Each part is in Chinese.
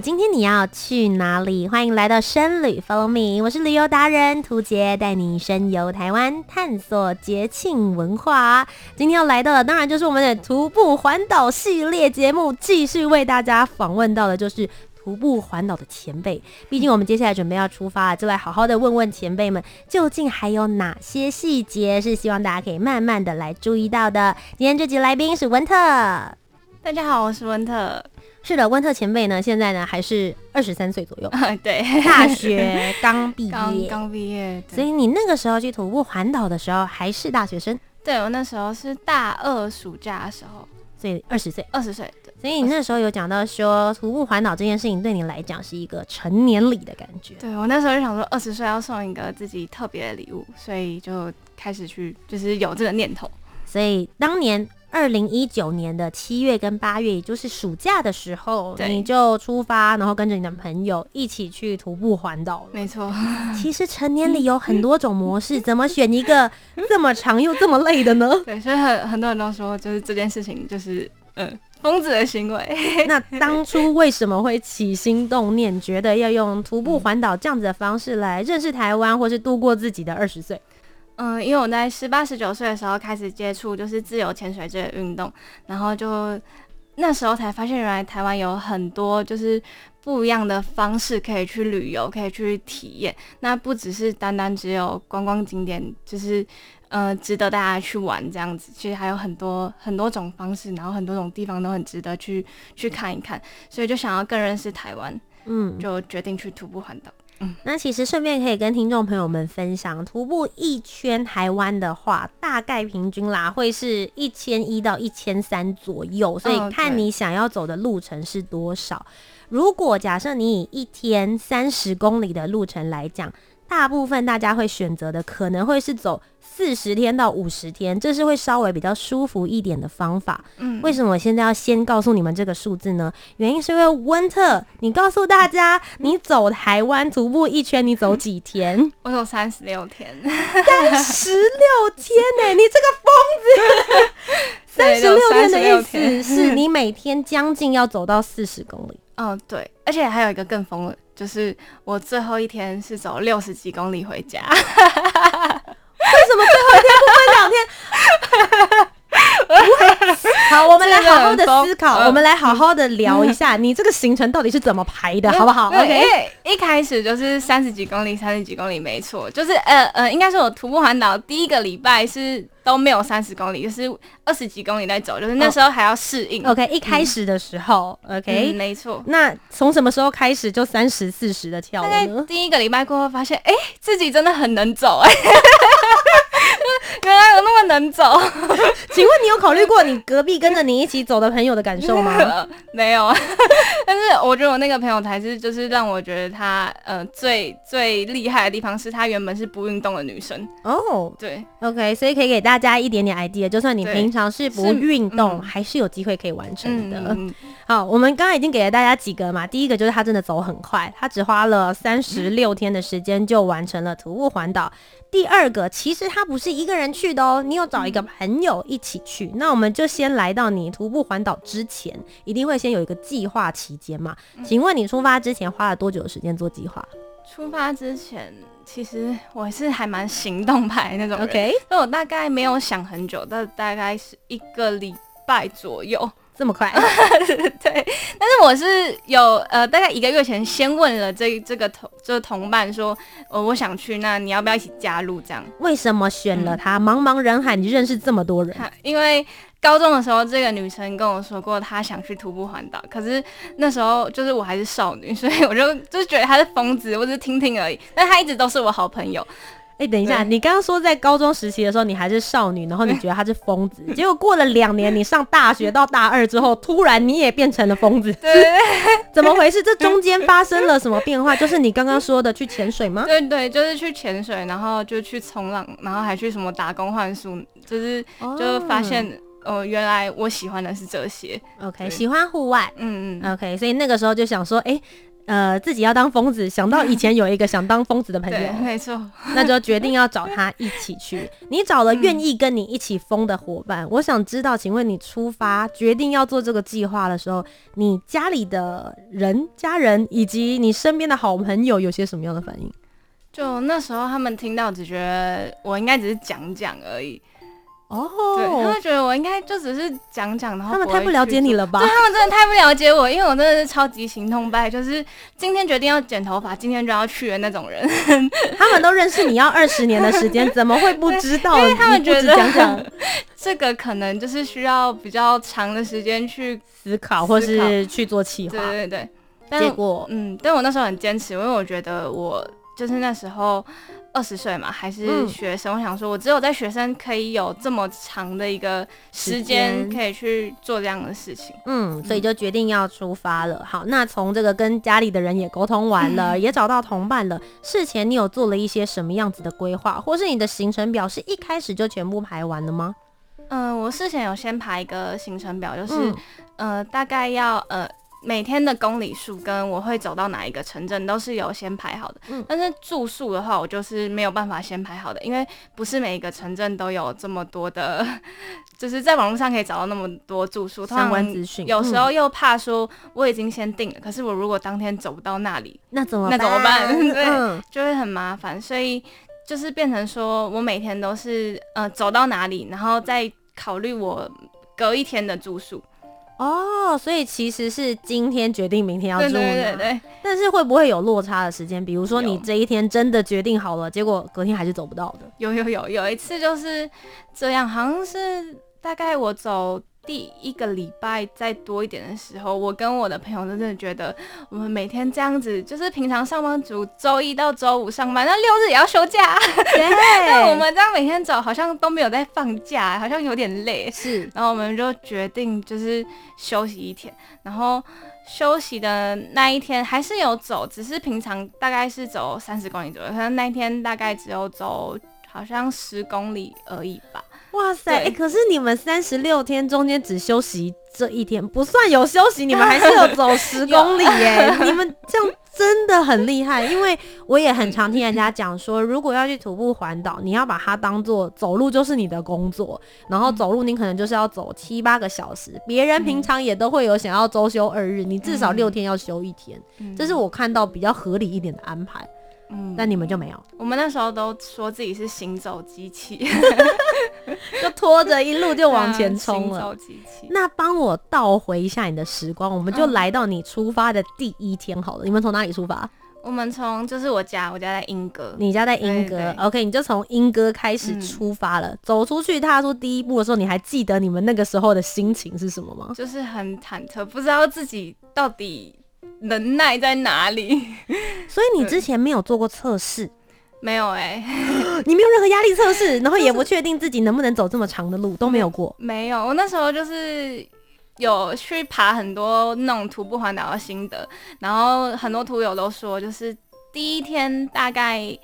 今天你要去哪里？欢迎来到深旅，Follow me，我是旅游达人涂杰，带你深游台湾，探索节庆文化。今天要来到的，当然就是我们的徒步环岛系列节目，继续为大家访问到的，就是徒步环岛的前辈。毕竟我们接下来准备要出发了，就来好好的问问前辈们，究竟还有哪些细节是希望大家可以慢慢的来注意到的。今天这集来宾是温特，大家好，我是温特。是的，温特前辈呢，现在呢还是二十三岁左右，对，大学刚毕业，刚毕业，所以你那个时候去徒步环岛的时候还是大学生？对，我那时候是大二暑假的时候，所以二十岁，二十岁，对。所以你那时候有讲到说，徒步环岛这件事情对你来讲是一个成年礼的感觉。对，我那时候就想说，二十岁要送一个自己特别的礼物，所以就开始去，就是有这个念头。所以当年。二零一九年的七月跟八月，也就是暑假的时候，你就出发，然后跟着你的朋友一起去徒步环岛了。没错，其实成年礼有很多种模式，怎么选一个这么长又这么累的呢？对，所以很很多人都说，就是这件事情就是嗯疯子的行为。那当初为什么会起心动念，觉得要用徒步环岛这样子的方式来认识台湾，或是度过自己的二十岁？嗯，因为我在十八、十九岁的时候开始接触就是自由潜水这个运动，然后就那时候才发现，原来台湾有很多就是不一样的方式可以去旅游，可以去体验。那不只是单单只有观光景点，就是呃值得大家去玩这样子。其实还有很多很多种方式，然后很多种地方都很值得去去看一看。所以就想要更认识台湾，嗯，就决定去徒步环岛。那其实顺便可以跟听众朋友们分享，徒步一圈台湾的话，大概平均啦会是一千一到一千三左右，所以看你想要走的路程是多少。如果假设你以一天三十公里的路程来讲，大部分大家会选择的可能会是走四十天到五十天，这是会稍微比较舒服一点的方法。嗯，为什么我现在要先告诉你们这个数字呢？原因是因为温特，你告诉大家，你走台湾徒步一圈，你走几天？我走三十六天，三十六天呢、欸？你这个疯子！三十六天的意思是你每天将近要走到四十公里。嗯，对，而且还有一个更疯的。就是我最后一天是走六十几公里回家，为什么最后一天不分两天？好，我们来好好的思考，我们来好好的聊一下，你这个行程到底是怎么排的，好不好？OK，一开始就是三十几公里，三十几公里，没错，就是呃呃，应该说我徒步环岛第一个礼拜是都没有三十公里，就是二十几公里在走，就是那时候还要适应。OK，一开始的时候，OK，没错。那从什么时候开始就三十、四十的跳呢？第一个礼拜过后发现，哎，自己真的很能走，哎。原来有那么能走，请问你有考虑过你隔壁跟着你一起走的朋友的感受吗？没有，但是我觉得我那个朋友才是，就是让我觉得他呃最最厉害的地方是他原本是不运动的女生哦。Oh, 对，OK，所以可以给大家一点点 idea，就算你平常是不运动，是还是有机会可以完成的。嗯、好，我们刚刚已经给了大家几个嘛，第一个就是他真的走很快，他只花了三十六天的时间就完成了徒步环岛。第二个，其实他不是一个人去的哦，你有找一个朋友一起去。嗯、那我们就先来到你徒步环岛之前，一定会先有一个计划期间嘛？嗯、请问你出发之前花了多久的时间做计划？出发之前，其实我是还蛮行动派那种人，OK，所以我大概没有想很久，但大概是一个礼拜左右。这么快？对，但是我是有呃，大概一个月前先问了这这个同这个同伴说，呃，我想去，那你要不要一起加入？这样？为什么选了他？嗯、茫茫人海，你认识这么多人？因为高中的时候，这个女生跟我说过，她想去徒步环岛，可是那时候就是我还是少女，所以我就就觉得她是疯子，我只是听听而已。但她一直都是我好朋友。哎、欸，等一下，你刚刚说在高中时期的时候，你还是少女，然后你觉得他是疯子，结果过了两年，你上大学到大二之后，突然你也变成了疯子，对，怎么回事？这中间发生了什么变化？就是你刚刚说的去潜水吗？对对，就是去潜水，然后就去冲浪，然后还去什么打工换宿，就是就发现哦、呃，原来我喜欢的是这些。OK，喜欢户外，嗯嗯，OK，所以那个时候就想说，哎、欸。呃，自己要当疯子，想到以前有一个想当疯子的朋友，没错，那就决定要找他一起去。你找了愿意跟你一起疯的伙伴，嗯，我想知道，请问你出发决定要做这个计划的时候，你家里的人、家人以及你身边的好朋友有些什么样的反应？就那时候他们听到，只觉得我应该只是讲讲而已。哦、oh，对，他们觉得我应该就只是讲讲，然后他们太不了解你了吧？对，他们真的太不了解我，因为我真的是超级行动派，就是今天决定要剪头发，今天就要去的那种人。他们都认识你要二十年的时间，怎么会不知道？因为他们觉得讲讲这个可能就是需要比较长的时间去思考，或是去做企划。对对对，但结果嗯，但我那时候很坚持，因为我觉得我就是那时候。二十岁嘛，还是学生，嗯。我想说，我只有在学生可以有这么长的一个时间，可以去做这样的事情。嗯，所以就决定要出发了。好，那从这个跟家里的人也沟通完了，嗯，也找到同伴了。事前你有做了一些什么样子的规划，或是你的行程表是一开始就全部排完了吗？嗯，呃，我事前有先排一个行程表，就是，嗯，呃，大概要呃。每天的公里数跟我会走到哪一个城镇都是有先排好的，嗯，但是住宿的话，我就是没有办法先排好的，因为不是每一个城镇都有这么多的，就是在网络上可以找到那么多住宿相关资讯。有时候又怕说我已经先定了，可是我如果当天走不到那里，那怎么那怎么办？对，嗯，就会很麻烦，所以就是变成说我每天都是呃走到哪里，然后再考虑我隔一天的住宿。哦，所以其实是今天决定明天要住，对对对对，但是会不会有落差的时间？比如说你这一天真的决定好了，结果隔天还是走不到的。有有有，有一次就是这样，好像是大概我走。第一个礼拜再多一点的时候，我跟我的朋友真的觉得，我们每天这样子，就是平常上班族周一到周五上班，那六日也要休假，对，那我们这样每天走，好像都没有在放假，好像有点累。是，然后我们就决定就是休息一天，然后休息的那一天还是有走，只是平常大概是走三十公里左右，可能那一天大概只有走好像十公里而已吧。哇塞！哎、欸，可是你们三十六天中间只休息这一天，不算有休息，你们还是有走十 公里耶！你们这样真的很厉害。因为我也很常听人家讲说，如果要去徒步环岛，你要把它当做走路就是你的工作，然后走路你可能就是要走七八个小时。别人平常也都会有想要周休二日，你至少六天要休一天，这是我看到比较合理一点的安排。嗯，但你们就没有。我们那时候都说自己是行走机器，就拖着一路就往前冲了。行走机器。那帮我倒回一下你的时光，我们就来到你出发的第一天好了。嗯、你们从哪里出发？我们从就是我家，我家在英歌。你家在英歌，OK？你就从英哥开始出发了，嗯。走出去踏出第一步的时候，你还记得你们那个时候的心情是什么吗？就是很忐忑，不知道自己到底。能耐在哪里？所以你之前没有做过测试？没有哎、欸，你没有任何压力测试，然后也不确定自己能不能走这么长的路，都没有过。没有，我那时候就是有去爬很多那种徒步环岛的心得，然后很多徒友都说，就是第一天大概，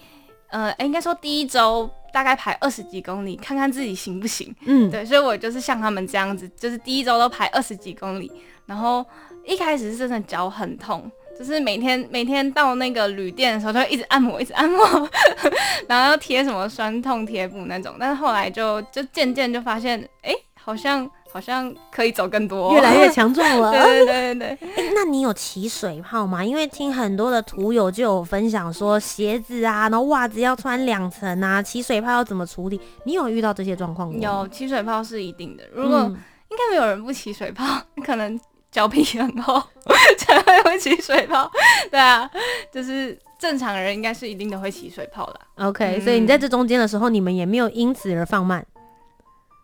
呃，应该说第一周大概排二十几公里，看看自己行不行。嗯，对，所以我就是像他们这样子，就是第一周都排二十几公里，然后。一开始是真的脚很痛，就是每天每天到那个旅店的时候，就会一直按摩，一直按摩，然后要贴什么酸痛贴布那种。但是后来就就渐渐就发现，哎、欸，好像好像可以走更多，越来越强壮了。对对对对对。哎、欸，那你有起水泡吗？因为听很多的图友就有分享说，鞋子啊，然后袜子要穿两层啊，起水泡要怎么处理？你有遇到这些状况吗？有，起水泡是一定的。如果、嗯、应该没有人不起水泡，可能。脚皮很厚，才会会起水泡。对啊，就是正常人应该是一定都会起水泡的。OK，、嗯、所以你在这中间的时候，你们也没有因此而放慢。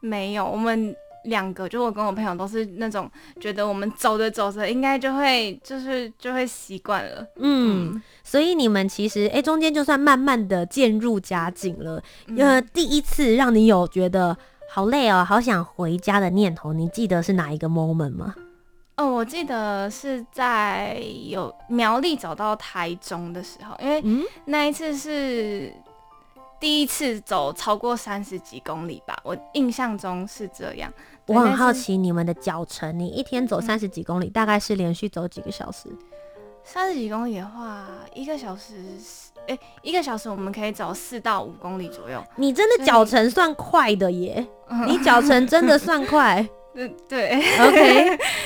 没有，我们两个，就我跟我朋友都是那种觉得我们走着走着应该就会就是就会习惯了，嗯，嗯，所以你们其实哎、欸、中间就算慢慢的渐入佳境了，呃、嗯，第一次让你有觉得好累哦，好想回家的念头，你记得是哪一个 moment 吗？哦，我记得是在有苗栗走到台中的时候，因为那一次是。第一次走超过三十几公里吧，我印象中是这样。我很好奇你们的脚程，你一天走三十几公里，嗯，大概是连续走几个小时？三十几公里的话，一个小时，哎、欸，一个小时我们可以走四到五公里左右。你真的脚程算快的耶！你脚程真的算快。嗯，对。OK。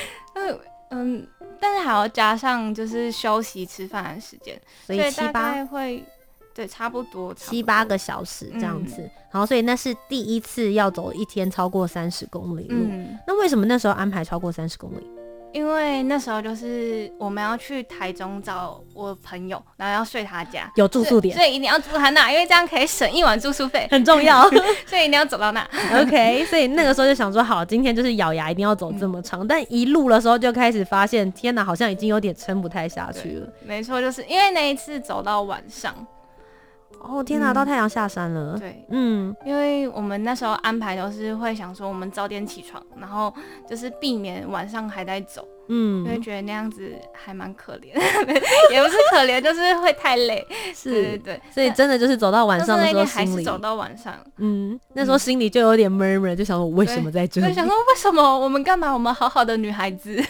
嗯，但是还要加上就是休息吃饭的时间，所以七八会。对，差不多七八个小时这样子，嗯，然后所以那是第一次要走一天超过三十公里路。嗯，那为什么那时候安排超过三十公里？因为那时候就是我们要去台中找我朋友，然后要睡他家，有住宿点，所以，一定要住他那，因为这样可以省一晚住宿费，很重要。所以一定要走到那。OK，所以那个时候就想说，好，今天就是咬牙一定要走这么长，嗯，但一路的时候就开始发现，天哪，好像已经有点撑不太下去了。没错，就是因为那一次走到晚上。哦天哪，到太阳下山了。嗯。对，嗯，因为我们那时候安排都是会想说，我们早点起床，然后就是避免晚上还在走，嗯，因为觉得那样子还蛮可怜，也不是可怜，就是会太累。是，对，对，对，所以真的就是走到晚上的时候，还是走到晚上，嗯，那时候心里就有点 murmur，就想说我为什么在这里？想说为什么我们干嘛？我们好好的女孩子，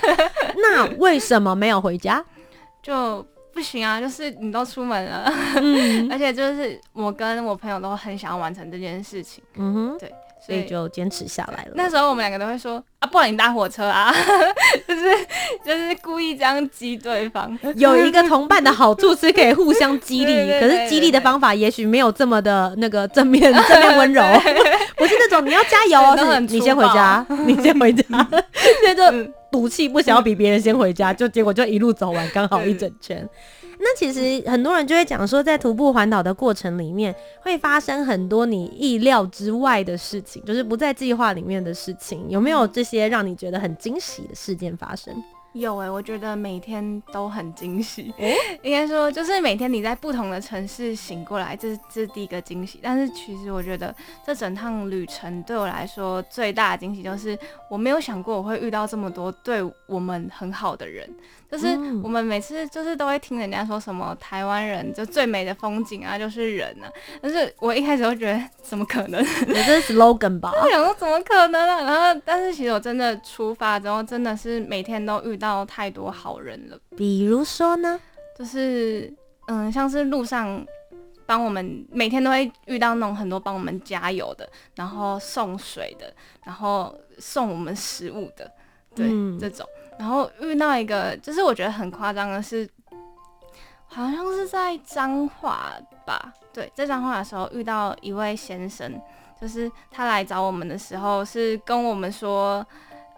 那为什么没有回家？就。不行啊，就是你都出门了，嗯、而且就是我跟我朋友都很想要完成这件事情，嗯哼，对，所以，就坚持下来了。那时候我们两个都会说啊，不然你搭火车啊，就是就是故意这样激对方。有一个同伴的好处是可以互相激励，可是激励的方法也许没有这么的那个正面正面温柔，不是那种你要加油哦，是你先回家，你先回家，现在就赌气不想要比别人先回家，就结果就一路走完，刚好一整圈。那其实很多人就会讲说，在徒步环岛的过程里面，会发生很多你意料之外的事情，就是不在计划里面的事情。有没有这些让你觉得很惊喜的事件发生？有哎、欸，我觉得每天都很惊喜。欸、应该说，就是每天你在不同的城市醒过来，这是这是第一个惊喜。但是其实我觉得，这整趟旅程对我来说最大的惊喜，就是我没有想过我会遇到这么多对我们很好的人。就是我们每次就是都会听人家说什么台湾人就最美的风景啊，就是人啊。但是我一开始都觉得怎么可能？这是 slogan 吧？我想说怎么可能啊？然后，但是其实我真的出发之后，真的是每天都遇到太多好人了。比如说呢？就是嗯，像是路上帮我们每天都会遇到那种很多帮我们加油的，然后送水的，然后送我们食物的，对，嗯、这种。然后遇到一个，就是我觉得很夸张的是，好像是在彰化吧？对，在彰化的时候遇到一位先生，就是他来找我们的时候，是跟我们说，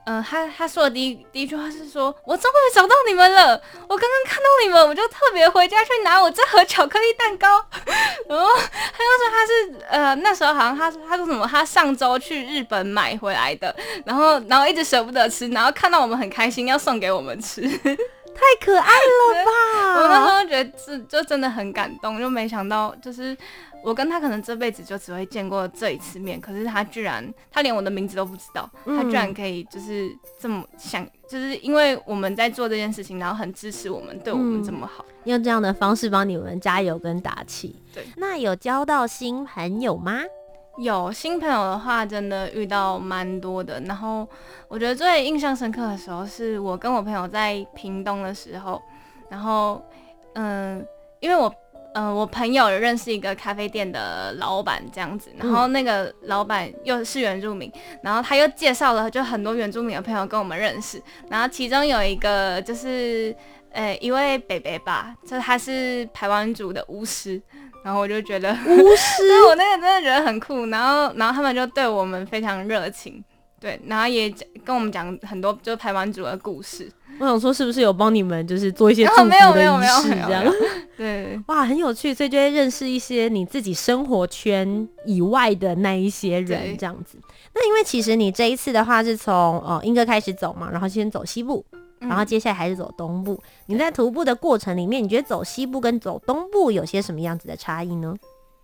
嗯、他他说的第一第一句话是说，我终于找到你们了，我刚刚看到你们，我就特别回家去拿我这盒巧克力蛋糕。然后他就说他是呃那时候好像他说他说什么，他上周去日本买回来的，然后然后一直舍不得吃，然后看到我们很开心，要送给我们吃。太可爱了吧！我那时候觉得是就真的很感动，就没想到就是我跟他可能这辈子就只会见过这一次面，可是他居然他连我的名字都不知道，嗯、他居然可以就是这么想，就是因为我们在做这件事情，然后很支持我们，对我们这么好，嗯、用这样的方式帮你们加油跟打气。对，那有交到新朋友吗？有新朋友的话，真的遇到蛮多的。然后我觉得最印象深刻的时候，是我跟我朋友在屏东的时候。然后，嗯，因为我，嗯，我朋友认识一个咖啡店的老板这样子。然后那个老板又是原住民，然后他又介绍了就很多原住民的朋友跟我们认识。然后其中有一个就是，呃，一位北北吧，就他是台湾族的巫师。然后我就觉得巫师，我那个真的觉得很酷。然后，然后他们就对我们非常热情，对，然后也跟我们讲很多就排湾族的故事。我想说，是不是有帮你们就是做一些祝福的仪式这样？对，哇，很有趣，所以就会认识一些你自己生活圈以外的那一些人这样子。那因为其实你这一次的话是从呃英哥开始走嘛，然后先走西部，然后接下来还是走东部。嗯、你在徒步的过程里面，你觉得走西部跟走东部有些什么样子的差异呢？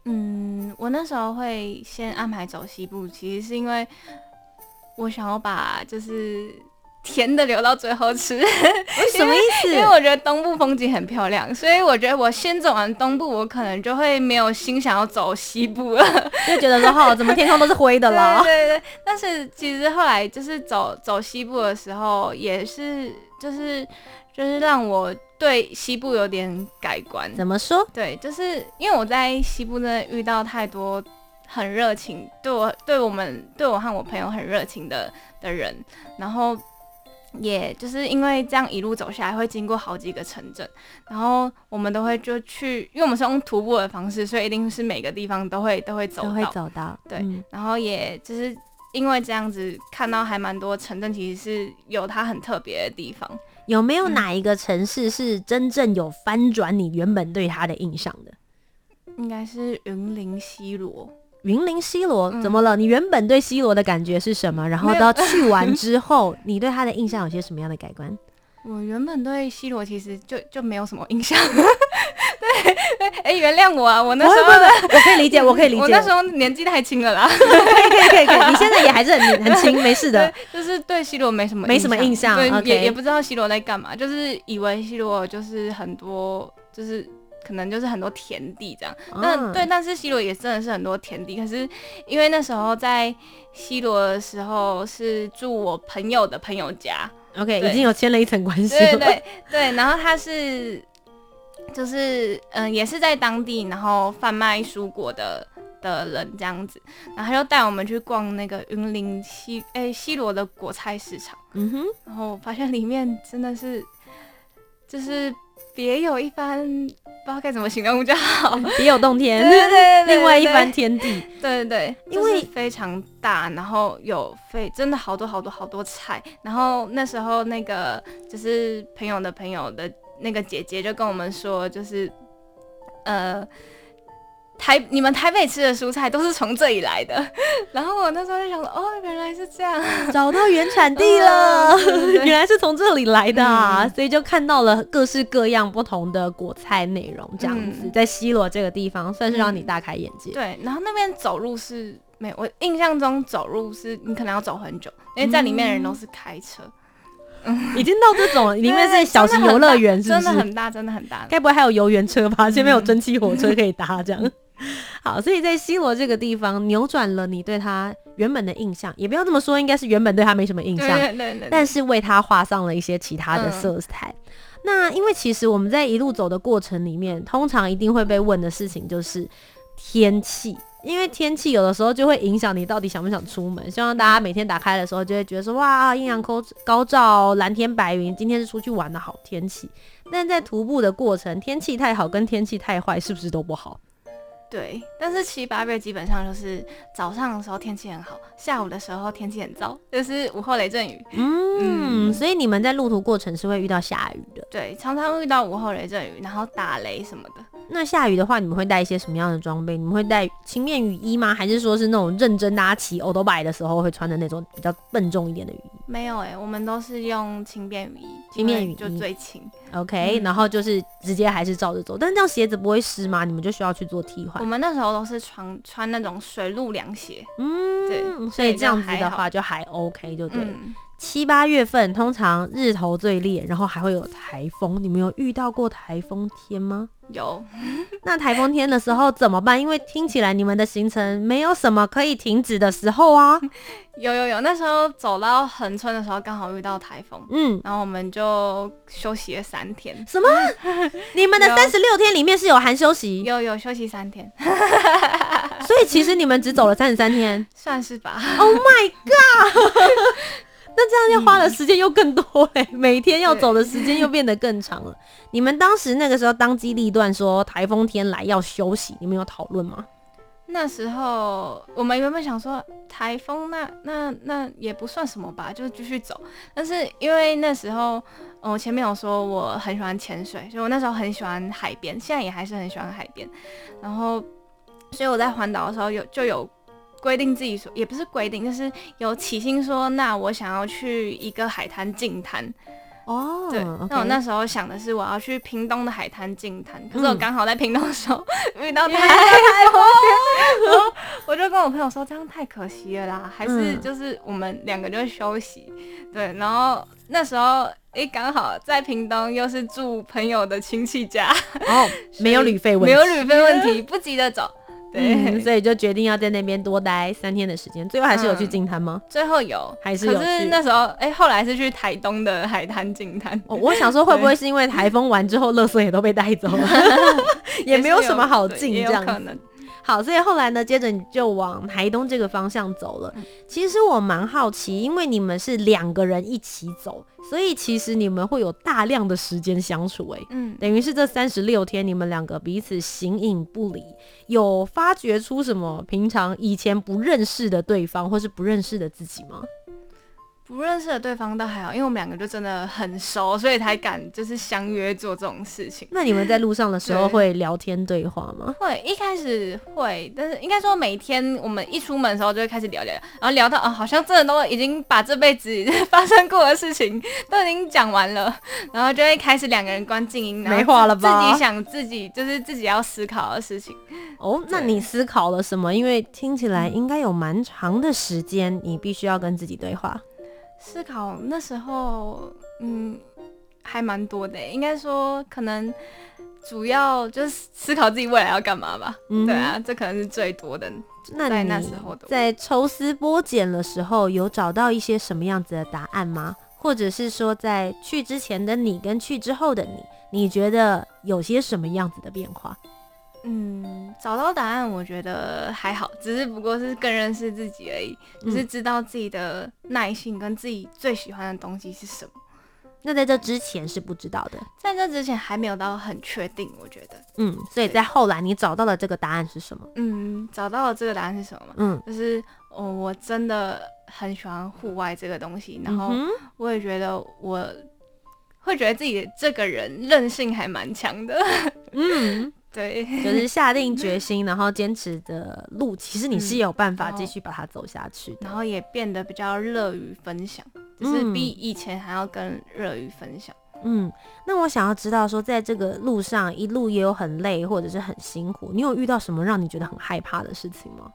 嗯，我那时候会先安排走西部，其实是因为我想要把就是。甜的留到最后吃，什么意思？因为我觉得东部风景很漂亮，所以我觉得我先走完东部，我可能就会没有心想要走西部了，就觉得说哈，怎么天空都是灰的啦。对对对。但是其实后来就是走走西部的时候，也是就是就是让我对西部有点改观。怎么说？对，就是因为我在西部真的遇到太多很热情，对我对我们对我和我朋友很热情的的人，然后。也就是因为这样一路走下来，会经过好几个城镇，然后我们都会就去，因为我们是用徒步的方式，所以一定是每个地方都会都会走到，都会走到。对，嗯、然后也就是因为这样子，看到还蛮多城镇，其实是有它很特别的地方。有没有哪一个城市是真正有翻转你原本对它的印象的？应该是云林西罗。云林西螺怎么了？你原本对西罗的感觉是什么？然后到去完之后，你对它的印象有些什么样的改观？我原本对西罗其实就就没有什么印象。对，哎、欸，原谅我啊，我那时候我可以理解，我可以理解，我那时候年纪太轻了啦。可以可以可以可以，你现在也还是很很轻，没事的。就是对西罗没什么没什么印象，对也也不知道西罗在干嘛，就是以为西罗就是很多就是。可能就是很多田地这样，但、嗯、对，但是西罗也真的是很多田地。可是因为那时候在西罗的时候是住我朋友的朋友家，OK，已经有签了一层关系。对对对，然后他是就是嗯、呃，也是在当地，然后贩卖蔬果的的人这样子，然后他就带我们去逛那个云林西哎、欸、西罗的果菜市场，嗯哼，然后发现里面真的是就是。别有一番，不知道该怎么形容比较好，别有洞天，对对对，另外一番天地，对对对，因为非常大，然后有非真的好多好多好多菜，然后那时候那个就是朋友的朋友的那个姐姐就跟我们说，就是呃。台你们台北吃的蔬菜都是从这里来的，然后我那时候就想说，哦，原来是这样，找到原产地了，嗯 原来是从这里来的啊，嗯、所以就看到了各式各样不同的果菜内容，这样子，嗯、在西罗这个地方算是让你大开眼界。嗯、对，然后那边走路是没有，我印象中走路是你可能要走很久，因为在里面的人都是开车，嗯、已经到这种里面是小型游乐园，是不是？真的很大，真的很大，该不会还有游园车吧？前面有蒸汽火车可以搭，这样。好，所以在西罗这个地方扭转了你对他原本的印象，也不要这么说，应该是原本对他没什么印象，对对对对，但是为他画上了一些其他的色彩。嗯、那因为其实我们在一路走的过程里面，通常一定会被问的事情就是天气，因为天气有的时候就会影响你到底想不想出门。希望大家每天打开的时候就会觉得说，哇，艳阳高高照，蓝天白云，今天是出去玩的好天气。但在徒步的过程，天气太好跟天气太坏是不是都不好？对，但是七八月基本上就是早上的时候天气很好，下午的时候天气很糟，就是午后雷阵雨。嗯，嗯，所以你们在路途过程是会遇到下雨的。对，常常会遇到午后雷阵雨，然后打雷什么的。那下雨的话，你们会带一些什么样的装备？你们会带轻便雨衣吗？还是说是那种认真搭骑欧兜拜的时候会穿的那种比较笨重一点的雨衣？没有哎、欸，我们都是用轻便雨衣，轻便雨衣就最轻。OK，、嗯、然后就是直接还是照着走，但是这样鞋子不会湿吗？你们就需要去做替换。我们那时候都是穿穿那种水陆凉鞋，嗯，对，所以这样子的话就还 OK，就对。嗯、七八月份通常日头最烈，然后还会有台风。你们有遇到过台风天吗？有。那台风天的时候怎么办？因为听起来你们的行程没有什么可以停止的时候啊。有有有，那时候走到横村的时候刚好遇到台风，嗯，然后我们就休息了三天。什么？你们的 三十六天里面是有含休息？有有休息三天。所以其实你们只走了三十三天，算是吧。Oh my god！那这样要花的时间又更多哎，每天要走的时间又变得更长了。你们当时那个时候当机立断说台风天来要休息，你们有讨论吗？那时候我们原本想说台风那那那也不算什么吧，就继续走。但是因为那时候我前面有说我很喜欢潜水，所以我那时候很喜欢海边，现在也还是很喜欢海边。然后，所以我在环岛的时候有就有规定自己说，也不是规定，就是有起心说，那我想要去一个海滩净滩。哦，oh, 对，okay. 那我那时候想的是我要去屏东的海滩净滩，可是我刚好在屏东的时候、嗯、遇到台风，然后 我就跟我朋友说这样太可惜了啦，还是就是我们两个就休息，嗯、对，然后那时候哎刚好在屏东又是住朋友的亲戚家，哦，oh, 没有旅费问题，没有旅费问题，不急着走。对、嗯，所以就决定要在那边多待三天的时间。最后还是有去净滩吗、嗯？最后有，还是有去。可是那时候，哎、欸，后来是去台东的海滩净滩。哦，我想说，会不会是因为台风完之后，垃圾也都被带走了，也没有什么好进这样可能。好，所以后来呢，接着你就往台东这个方向走了。其实我蛮好奇，因为你们是两个人一起走，所以其实你们会有大量的时间相处、欸。哎，嗯，等于是这三十六天，你们两个彼此形影不离。有发掘出什么平常以前不认识的对方，或是不认识的自己吗？不认识的对方倒还好，因为我们两个就真的很熟，所以才敢就是相约做这种事情。那你们在路上的时候会聊天对话吗？会，一开始会，但是应该说每天我们一出门的时候就会开始聊聊，然后聊到啊，好像真的都已经把这辈子 发生过的事情都已经讲完了，然后就会开始两个人关静音，没话了吧？自己想自己就是自己要思考的事情。哦，那你思考了什么？因为听起来应该有蛮长的时间，你必须要跟自己对话。思考那时候，嗯，还蛮多的。应该说，可能主要就是思考自己未来要干嘛吧。嗯、对啊，这可能是最多的。那在那时候的，在抽丝剥茧的时候，有找到一些什么样子的答案吗？或者是说，在去之前的你跟去之后的你，你觉得有些什么样子的变化？嗯，找到答案，我觉得还好，只是不过是更认识自己而已，只、是知道自己的耐性跟自己最喜欢的东西是什么。那在这之前是不知道的，在这之前还没有到很确定，我觉得。嗯，所以在后来你找到了这个答案是什么？嗯，找到了这个答案是什么？嗯，就是哦，我真的很喜欢户外这个东西，然后我也觉得我会觉得自己这个人韧性还蛮强的。嗯。对，就是下定决 心，然后坚持的路，其实你是有办法继续把它走下去的，然后也变得比较乐于分享，就是比以前还要更乐于分享。嗯，那我想要知道说，在这个路上一路也有很累或者是很辛苦，你有遇到什么让你觉得很害怕的事情吗？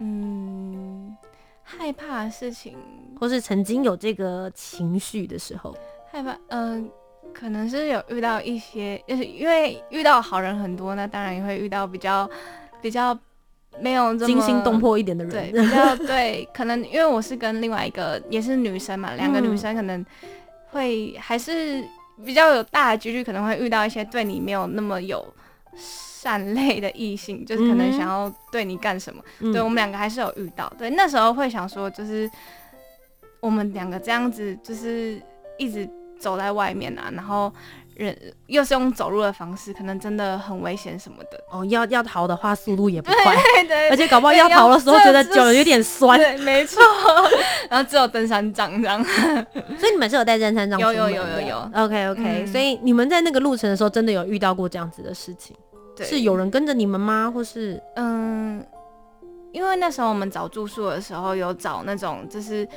嗯，害怕的事情，或是曾经有这个情绪的时候，害怕，嗯、呃。可能是有遇到一些，就是因为遇到好人很多，那当然也会遇到比较比较没有这么惊心动魄一点的人。对，比较对，可能因为我是跟另外一个也是女生嘛，两个女生可能会还是比较有大的几率，可能会遇到一些对你没有那么有善类的异性，就是可能想要对你干什么。嗯、对，我们两个还是有遇到，对，那时候会想说，就是我们两个这样子，就是一直。走在外面啊，然后人又是用走路的方式，可能真的很危险什么的。哦，要要逃的话，速度也不快，对对，而且搞不好要逃的时候觉得脚有点酸。对，没错。然后只有登山杖这样，所以你们是有带登山杖？有有有有有。OK OK，嗯，所以你们在那个路程的时候，真的有遇到过这样子的事情？对，是有人跟着你们吗？或是嗯，因为那时候我们找住宿的时候，有找那种就是。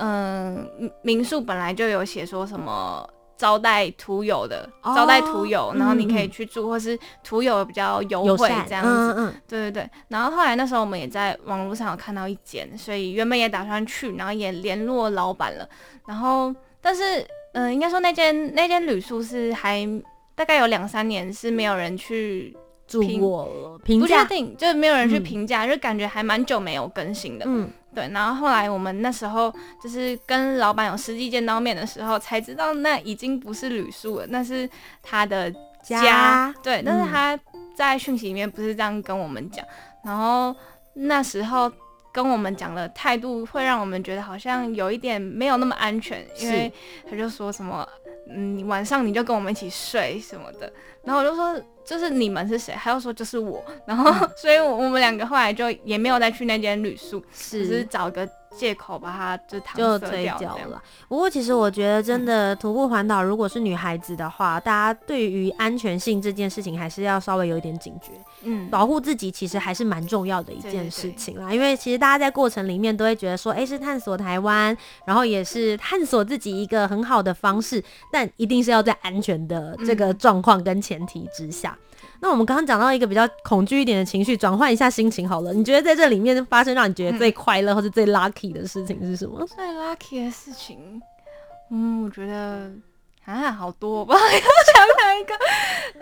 嗯，民宿本来就有写说什么招待徒友的，哦、招待徒友，然后你可以去住，嗯、或是徒友比较优惠这样子。嗯嗯，对对对。然后后来那时候我们也在网络上有看到一间，所以原本也打算去，然后也联络老板了。然后，但是，嗯，应该说那间那间旅宿是还大概有两三年是没有人去住过了，评价，不确定，就是没有人去评价，嗯、就感觉还蛮久没有更新的。嗯。对，然后后来我们那时候就是跟老板有实际见到面的时候，才知道那已经不是旅宿了，那是他的家。家对，但是他在讯息里面不是这样跟我们讲。嗯、然后那时候跟我们讲的态度，会让我们觉得好像有一点没有那么安全，因为他就说什么嗯，晚上你就跟我们一起睡什么的。然后我就说，就是你们是谁？他又说就是我。然后，所以我们两个后来就也没有再去那间旅宿，是只是找个。借口把它就就推掉了。不过其实我觉得，真的徒步环岛，如果是女孩子的话，嗯、大家对于安全性这件事情还是要稍微有一点警觉。嗯，保护自己其实还是蛮重要的一件事情啦。因为其实大家在过程里面都会觉得说，哎、欸，是探索台湾，然后也是探索自己一个很好的方式，但一定是要在安全的这个状况跟前提之下。嗯那我们刚刚讲到一个比较恐惧一点的情绪，转换一下心情好了。你觉得在这里面发生让你觉得最快乐或者最 lucky 的事情是什么？最 lucky 的事情，嗯，我觉得啊，好多吧，要想哪一个？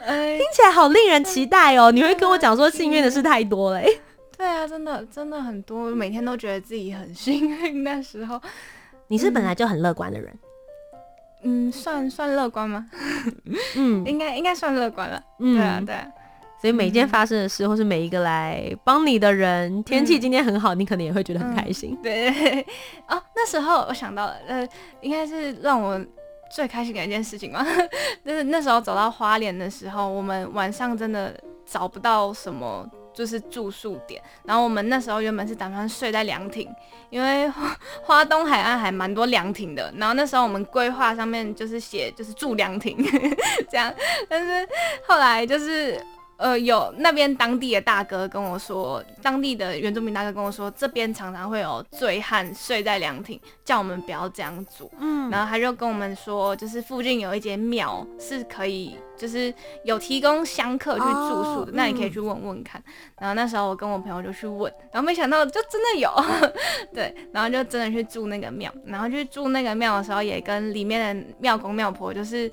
哎，听起来好令人期待哦。你会跟我讲说幸运的事太多了。对啊，真的真的很多，每天都觉得自己很幸运。那时候，你是本来就很乐观的人。嗯，算算乐观吗？嗯，应该应该算乐观了。嗯，对啊，对啊。所以每一件发生的事，或是每一个来帮你的人，天气今天很好，你可能也会觉得很开心。嗯、对，对，对。哦，那时候我想到了，呃，应该是让我最开心的一件事情嘛。就是那时候走到花莲的时候，我们晚上真的找不到什么。就是住宿点，然后我们那时候原本是打算睡在凉亭，因为 花东海岸还蛮多凉亭的。然后那时候我们规划上面就是写就是住凉亭 这样，但是后来就是。呃，有那边当地的大哥跟我说，当地的原住民大哥跟我说，这边常常会有醉汉睡在凉亭，叫我们不要这样做。嗯，然后他就跟我们说，就是附近有一间庙是可以，就是有提供香客去住宿的，哦、那你可以去问问看。嗯、然后那时候我跟我朋友就去问，然后没想到就真的有，对，然后就真的去住那个庙，然后去住那个庙的时候，也跟里面的庙公庙婆就是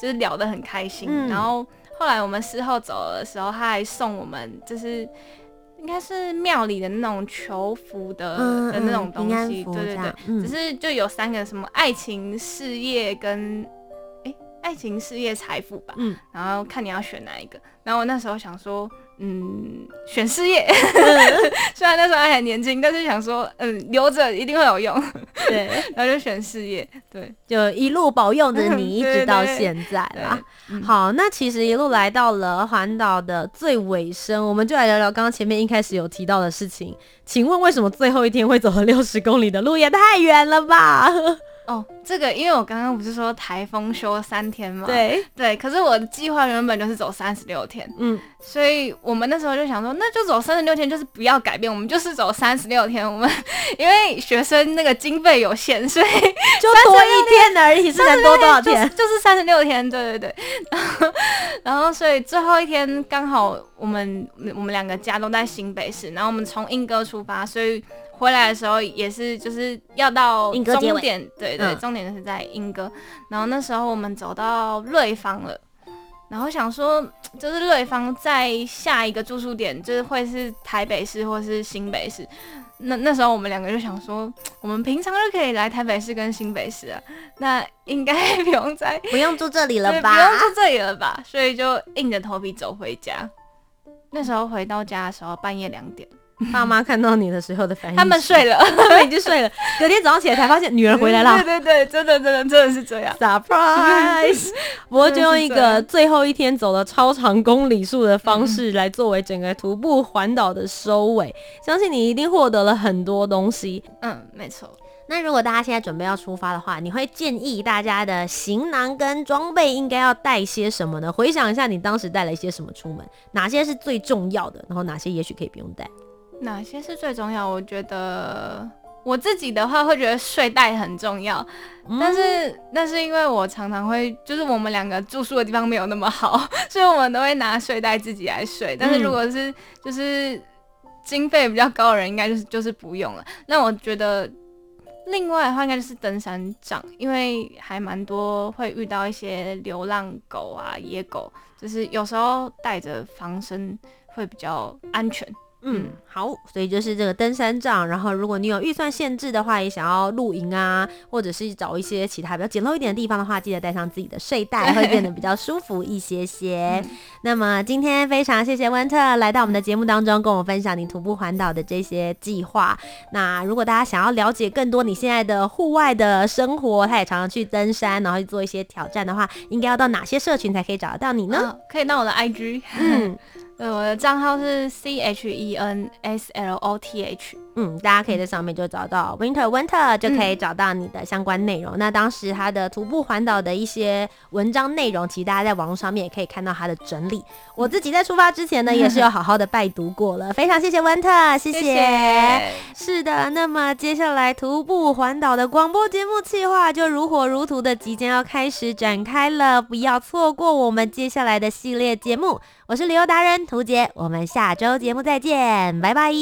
就是聊得很开心，嗯、然后。后来我们事后走的时候，他还送我们，就是应该是庙里的那种求福的、嗯、的那种东西，对对对，嗯、只是就有三个什么爱情、事业跟爱情、事业、财富吧，嗯，然后看你要选哪一个。然后我那时候想说。嗯，选事业，虽然那时候还很年轻，但是想说，嗯，留着一定会有用，对，然后就选事业，对，就一路保佑着你一直到 现在啦。好，那其实一路来到了环岛的最尾声，我们就来聊聊刚刚前面一开始有提到的事情。请问为什么最后一天会走了六十公里的路？也太远了吧？哦，这个因为我刚刚不是说台风休三天吗？对对，可是我的计划原本就是走三十六天，嗯，所以我们那时候就想说，那就走三十六天，就是不要改变，我们就是走三十六天。我们因为学生那个经费有限，所以就 多一天而已，是能多多少天？就是三十六天，对对对。然后，然后所以最后一天刚好我们我们两个家都在新北市，然后我们从莺歌出发，所以。回来的时候也是，就是要到终点，对对，终点是在英歌。然后那时候我们走到瑞芳了，然后想说，就是瑞芳在下一个住宿点，就是会是台北市或是新北市。那那时候我们两个就想说，我们平常就可以来台北市跟新北市啊，那应该 不用再不用住这里了吧？不用住这里了吧？所以就硬着头皮走回家。那时候回到家的时候，半夜两点。爸妈看到你的时候的反应，他们睡了，他们已经睡了。隔天早上起来才发现女儿回来了。对对对，真的真的真的是这样，surprise！不过就用一个最后一天走了超长公里数的方式来作为整个徒步环岛的收尾，相信你一定获得了很多东西。嗯，没错。那如果大家现在准备要出发的话，你会建议大家的行囊跟装备应该要带些什么呢？回想一下你当时带了一些什么出门，哪些是最重要的，然后哪些也许可以不用带。哪些是最重要？我觉得我自己的话会觉得睡袋很重要，嗯、但是那是因为我常常会，就是我们两个住宿的地方没有那么好，所以我们都会拿睡袋自己来睡。但是如果是就是经费比较高的人，应该就是就是不用了。那我觉得另外的话应该就是登山杖，因为还蛮多会遇到一些流浪狗啊、野狗，就是有时候带着防身会比较安全。嗯，好，所以就是这个登山杖。然后，如果你有预算限制的话，也想要露营啊，或者是找一些其他比较简陋一点的地方的话，记得带上自己的睡袋，会变得比较 舒服一些些。嗯、那么今天非常谢谢温特来到我们的节目当中，跟我分享你徒步环岛的这些计划。那如果大家想要了解更多你现在的户外的生活，他也常常去登山，然后去做一些挑战的话，应该要到哪些社群才可以找得到你呢？哦、可以到我的 IG。嗯。对，我的账号是 C H E N S L O T H。嗯，大家可以在上面就找到 Winter Winter，就可以找到你的相关内容。嗯、那当时他的徒步环岛的一些文章内容，其实大家在网络上面也可以看到他的整理。我自己在出发之前呢，也是有好好的拜读过了。非常谢谢温特，谢谢。谢谢。是的，那么接下来徒步环岛的广播节目计划就如火如荼的即将要开始展开了，不要错过我们接下来的系列节目。我是旅游达人涂杰，我们下周节目再见，拜拜。